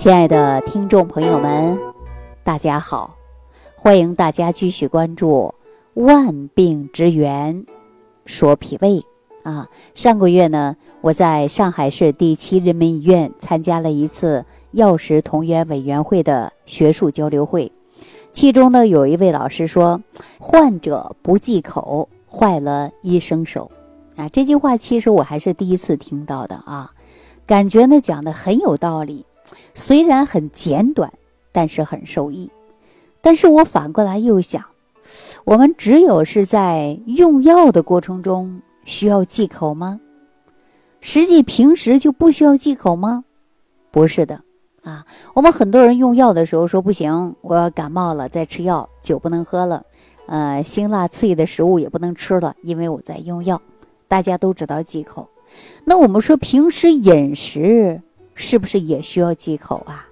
亲爱的听众朋友们，大家好！欢迎大家继续关注《万病之源说脾胃》啊。上个月呢，我在上海市第七人民医院参加了一次药食同源委员会的学术交流会，其中呢，有一位老师说：“患者不忌口，坏了医生手。”啊，这句话其实我还是第一次听到的啊，感觉呢讲的很有道理。虽然很简短，但是很受益。但是我反过来又想，我们只有是在用药的过程中需要忌口吗？实际平时就不需要忌口吗？不是的啊。我们很多人用药的时候说不行，我要感冒了再吃药，酒不能喝了，呃，辛辣刺激的食物也不能吃了，因为我在用药。大家都知道忌口。那我们说平时饮食。是不是也需要忌口啊？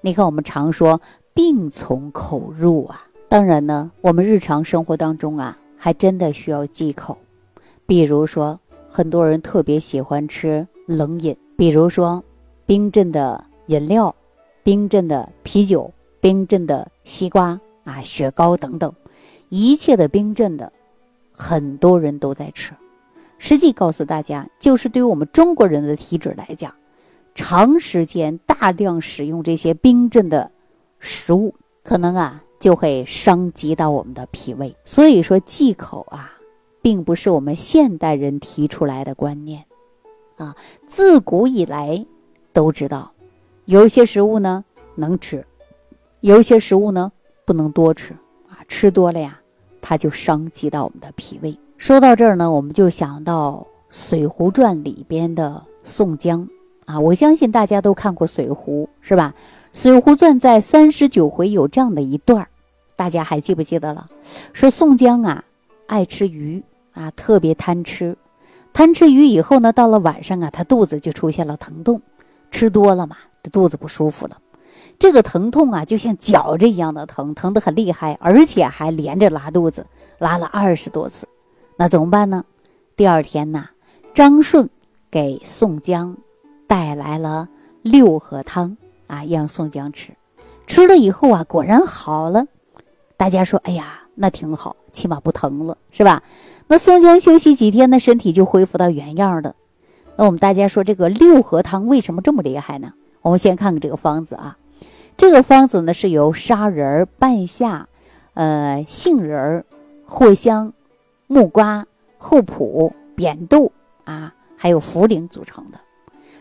你看，我们常说病从口入啊。当然呢，我们日常生活当中啊，还真的需要忌口。比如说，很多人特别喜欢吃冷饮，比如说冰镇的饮料、冰镇的啤酒、冰镇的西瓜啊、雪糕等等，一切的冰镇的，很多人都在吃。实际告诉大家，就是对于我们中国人的体质来讲。长时间大量使用这些冰镇的食物，可能啊就会伤及到我们的脾胃。所以说忌口啊，并不是我们现代人提出来的观念，啊，自古以来都知道，有些食物呢能吃，有些食物呢不能多吃啊，吃多了呀，它就伤及到我们的脾胃。说到这儿呢，我们就想到《水浒传》里边的宋江。啊，我相信大家都看过《水浒》，是吧？《水浒传》在三十九回有这样的一段大家还记不记得了？说宋江啊，爱吃鱼啊，特别贪吃，贪吃鱼以后呢，到了晚上啊，他肚子就出现了疼痛，吃多了嘛，这肚子不舒服了。这个疼痛啊，就像绞着一样的疼，疼得很厉害，而且还连着拉肚子，拉了二十多次。那怎么办呢？第二天呢，张顺给宋江。带来了六合汤啊，让宋江吃，吃了以后啊，果然好了。大家说，哎呀，那挺好，起码不疼了，是吧？那宋江休息几天呢，身体就恢复到原样的。那我们大家说，这个六合汤为什么这么厉害呢？我们先看看这个方子啊，这个方子呢是由砂仁、半夏、呃杏仁、藿香、木瓜、厚朴、扁豆啊，还有茯苓组成的。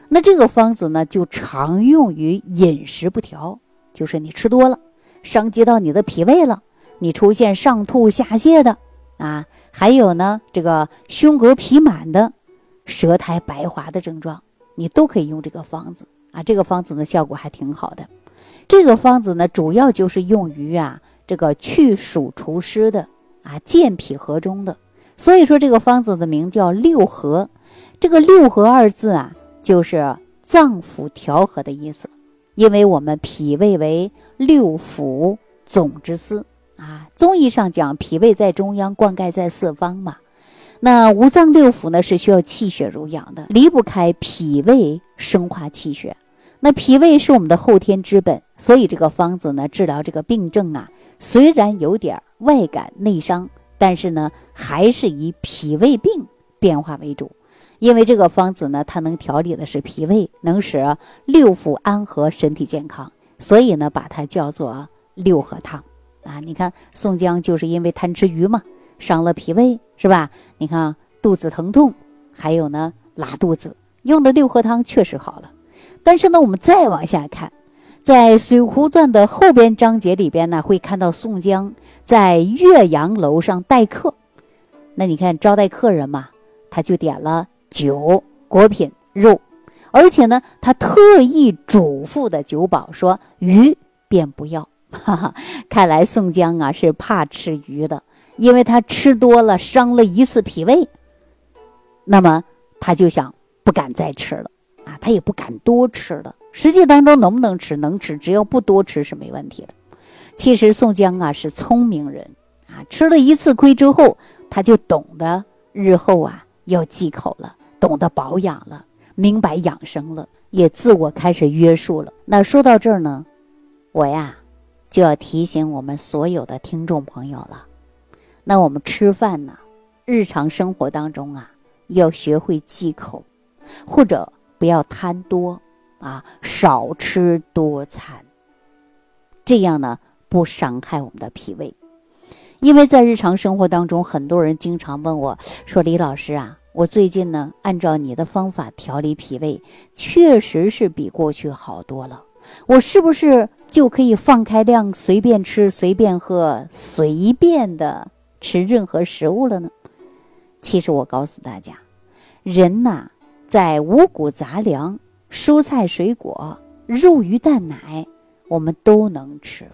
那这个方子呢，就常用于饮食不调，就是你吃多了，伤及到你的脾胃了，你出现上吐下泻的啊，还有呢，这个胸膈痞满的，舌苔白滑的症状，你都可以用这个方子啊。这个方子呢，效果还挺好的。这个方子呢，主要就是用于啊，这个去暑除湿的啊，健脾和中的。所以说，这个方子的名叫六合。这个六合二字啊。就是脏腑调和的意思，因为我们脾胃为六腑总之司啊。中医上讲，脾胃在中央，灌溉在四方嘛。那五脏六腑呢，是需要气血濡养的，离不开脾胃生化气血。那脾胃是我们的后天之本，所以这个方子呢，治疗这个病症啊，虽然有点外感内伤，但是呢，还是以脾胃病变化为主。因为这个方子呢，它能调理的是脾胃，能使六腑安和，身体健康，所以呢，把它叫做六合汤啊。你看宋江就是因为贪吃鱼嘛，伤了脾胃，是吧？你看肚子疼痛，还有呢拉肚子，用了六合汤确实好了。但是呢，我们再往下看，在《水浒传》的后边章节里边呢，会看到宋江在岳阳楼上待客，那你看招待客人嘛，他就点了。酒、果品、肉，而且呢，他特意嘱咐的酒保说：“鱼便不要。”哈哈，看来宋江啊是怕吃鱼的，因为他吃多了伤了一次脾胃，那么他就想不敢再吃了啊，他也不敢多吃了。实际当中能不能吃？能吃，只要不多吃是没问题的。其实宋江啊是聪明人啊，吃了一次亏之后，他就懂得日后啊要忌口了。懂得保养了，明白养生了，也自我开始约束了。那说到这儿呢，我呀就要提醒我们所有的听众朋友了。那我们吃饭呢，日常生活当中啊，要学会忌口，或者不要贪多啊，少吃多餐。这样呢，不伤害我们的脾胃。因为在日常生活当中，很多人经常问我说：“李老师啊，我最近呢，按照你的方法调理脾胃，确实是比过去好多了。我是不是就可以放开量，随便吃、随便喝、随便的吃任何食物了呢？”其实我告诉大家，人呐，在五谷杂粮、蔬菜水果、肉鱼蛋奶，我们都能吃，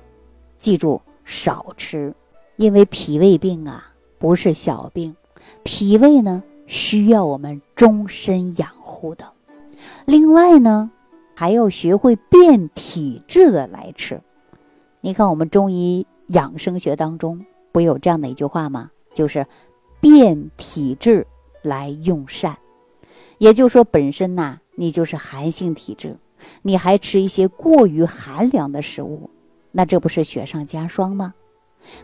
记住少吃。因为脾胃病啊不是小病，脾胃呢需要我们终身养护的。另外呢，还要学会变体质的来吃。你看我们中医养生学当中不有这样的一句话吗？就是变体质来用膳。也就是说，本身呐你就是寒性体质，你还吃一些过于寒凉的食物，那这不是雪上加霜吗？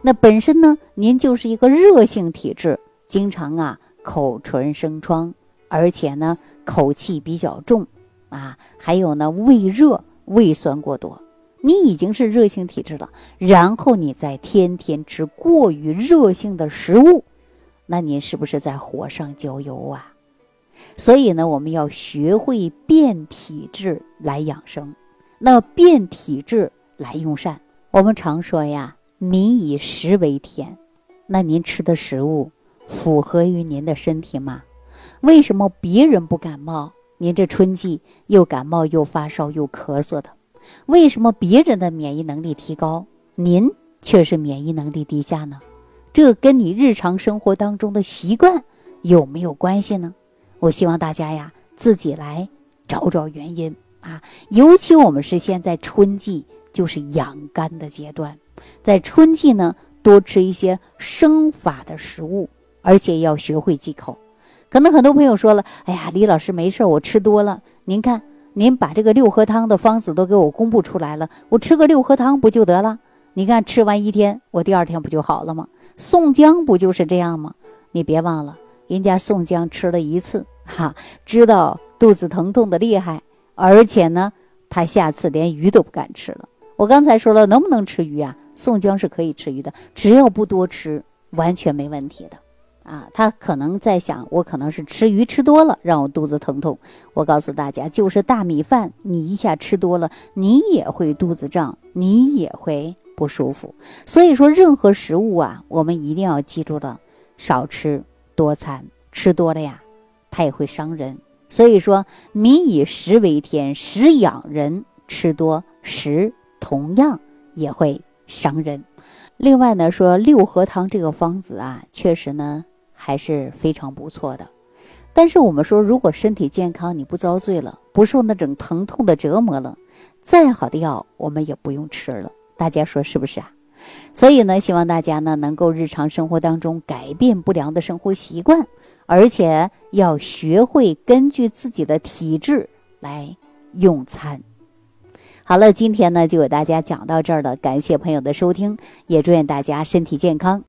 那本身呢，您就是一个热性体质，经常啊口唇生疮，而且呢口气比较重，啊，还有呢胃热、胃酸过多，你已经是热性体质了，然后你再天天吃过于热性的食物，那您是不是在火上浇油啊？所以呢，我们要学会变体质来养生，那变体质来用膳。我们常说呀。民以食为天，那您吃的食物符合于您的身体吗？为什么别人不感冒，您这春季又感冒又发烧又咳嗽的？为什么别人的免疫能力提高，您却是免疫能力低下呢？这跟你日常生活当中的习惯有没有关系呢？我希望大家呀自己来找找原因啊，尤其我们是现在春季，就是养肝的阶段。在春季呢，多吃一些生发的食物，而且要学会忌口。可能很多朋友说了：“哎呀，李老师没事，我吃多了。您看，您把这个六合汤的方子都给我公布出来了，我吃个六合汤不就得了？你看吃完一天，我第二天不就好了吗？宋江不就是这样吗？你别忘了，人家宋江吃了一次，哈，知道肚子疼痛的厉害，而且呢，他下次连鱼都不敢吃了。我刚才说了，能不能吃鱼啊？”宋江是可以吃鱼的，只要不多吃，完全没问题的，啊，他可能在想，我可能是吃鱼吃多了，让我肚子疼痛。我告诉大家，就是大米饭，你一下吃多了，你也会肚子胀，你也会不舒服。所以说，任何食物啊，我们一定要记住了，少吃多餐，吃多了呀，它也会伤人。所以说，民以食为天，食养人，吃多食同样也会。伤人。另外呢，说六合汤这个方子啊，确实呢还是非常不错的。但是我们说，如果身体健康，你不遭罪了，不受那种疼痛的折磨了，再好的药我们也不用吃了。大家说是不是啊？所以呢，希望大家呢能够日常生活当中改变不良的生活习惯，而且要学会根据自己的体质来用餐。好了，今天呢就给大家讲到这儿了，感谢朋友的收听，也祝愿大家身体健康。